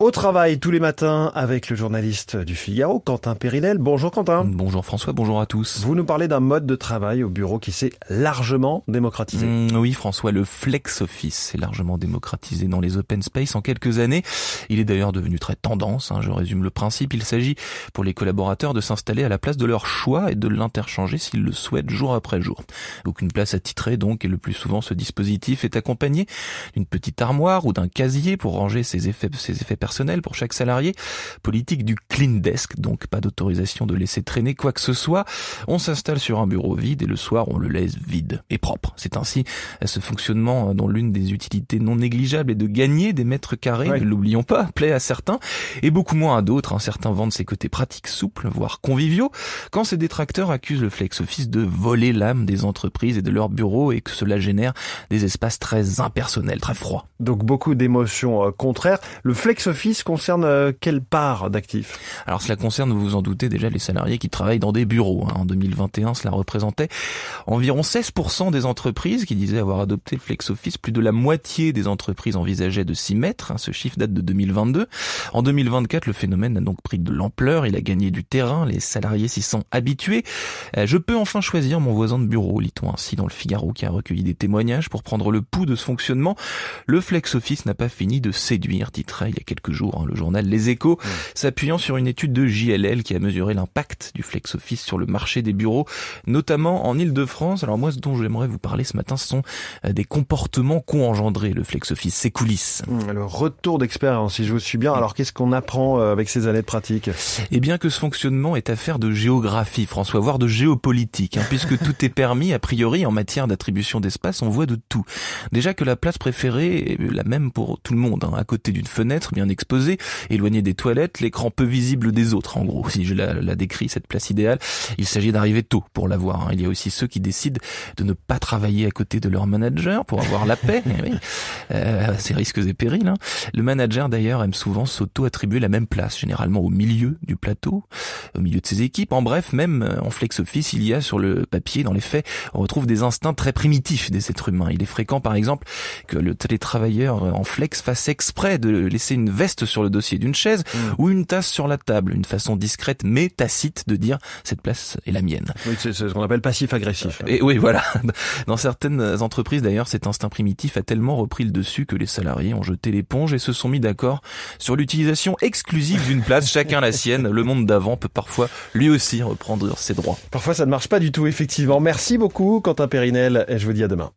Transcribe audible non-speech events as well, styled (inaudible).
Au travail tous les matins avec le journaliste du Figaro, Quentin Périnel. Bonjour Quentin. Bonjour François, bonjour à tous. Vous nous parlez d'un mode de travail au bureau qui s'est largement démocratisé. Mmh, oui François, le flex office s'est largement démocratisé dans les open space en quelques années. Il est d'ailleurs devenu très tendance, hein, je résume le principe. Il s'agit pour les collaborateurs de s'installer à la place de leur choix et de l'interchanger s'ils le souhaitent jour après jour. Aucune place attitrée donc et le plus souvent ce dispositif est accompagné d'une petite armoire ou d'un casier pour ranger ses effets, ses effets personnels personnel pour chaque salarié, politique du clean desk, donc pas d'autorisation de laisser traîner quoi que ce soit. On s'installe sur un bureau vide et le soir on le laisse vide et propre. C'est ainsi ce fonctionnement dont l'une des utilités non négligeables est de gagner des mètres carrés, ne l'oublions pas, plaît à certains et beaucoup moins à d'autres. Certains vendent ses côtés pratiques, souples, voire conviviaux, quand ces détracteurs accusent le flex office de voler l'âme des entreprises et de leurs bureaux et que cela génère des espaces très impersonnels, très froids. Donc beaucoup d'émotions euh, contraires. Le flex office office concerne euh, quelle part d'actifs? Alors cela concerne, vous vous en doutez déjà, les salariés qui travaillent dans des bureaux. Hein. En 2021, cela représentait environ 16% des entreprises qui disaient avoir adopté le flex office. Plus de la moitié des entreprises envisageaient de s'y mettre. Hein. Ce chiffre date de 2022. En 2024, le phénomène a donc pris de l'ampleur. Il a gagné du terrain. Les salariés s'y sont habitués. Euh, je peux enfin choisir mon voisin de bureau, lit-on ainsi dans le Figaro qui a recueilli des témoignages pour prendre le pouls de ce fonctionnement. Le flex office n'a pas fini de séduire, titrait il y a quelques jours, hein, le journal Les Échos, s'appuyant sur une étude de JLL qui a mesuré l'impact du flex office sur le marché des bureaux, notamment en Ile-de-France. Alors moi, ce dont j'aimerais vous parler ce matin, ce sont euh, des comportements qu'ont engendré le flex office, ses coulisses. Mmh, le retour d'expérience, si je vous suis bien. Alors qu'est-ce qu'on apprend euh, avec ces années de pratique? Eh bien que ce fonctionnement est affaire de géographie, François, voire de géopolitique, hein, puisque (laughs) tout est permis, a priori, en matière d'attribution d'espace, on voit de tout. Déjà que la place préférée est la même pour tout le monde, hein, à côté d'une fenêtre bien exposé, éloigné des toilettes, l'écran peu visible des autres, en gros, si je la, décris, cette place idéale. Il s'agit d'arriver tôt pour l'avoir. Hein. Il y a aussi ceux qui décident de ne pas travailler à côté de leur manager pour avoir la paix. (laughs) Eh euh, c'est risques et périls. Hein. Le manager, d'ailleurs, aime souvent s'auto-attribuer la même place, généralement au milieu du plateau, au milieu de ses équipes. En bref, même euh, en flex office, il y a sur le papier, dans les faits, on retrouve des instincts très primitifs des êtres humains. Il est fréquent, par exemple, que le télétravailleur en flex fasse exprès de laisser une veste sur le dossier d'une chaise mm. ou une tasse sur la table, une façon discrète mais tacite de dire cette place est la mienne. Oui, c'est ce qu'on appelle passif-agressif. Et oui, voilà. (laughs) Dans certaines entreprises d'ailleurs, cet instinct primitif a tellement repris le que les salariés ont jeté l'éponge et se sont mis d'accord sur l'utilisation exclusive d'une place, chacun la sienne. Le monde d'avant peut parfois lui aussi reprendre ses droits. Parfois ça ne marche pas du tout, effectivement. Merci beaucoup Quentin Périnel et je vous dis à demain.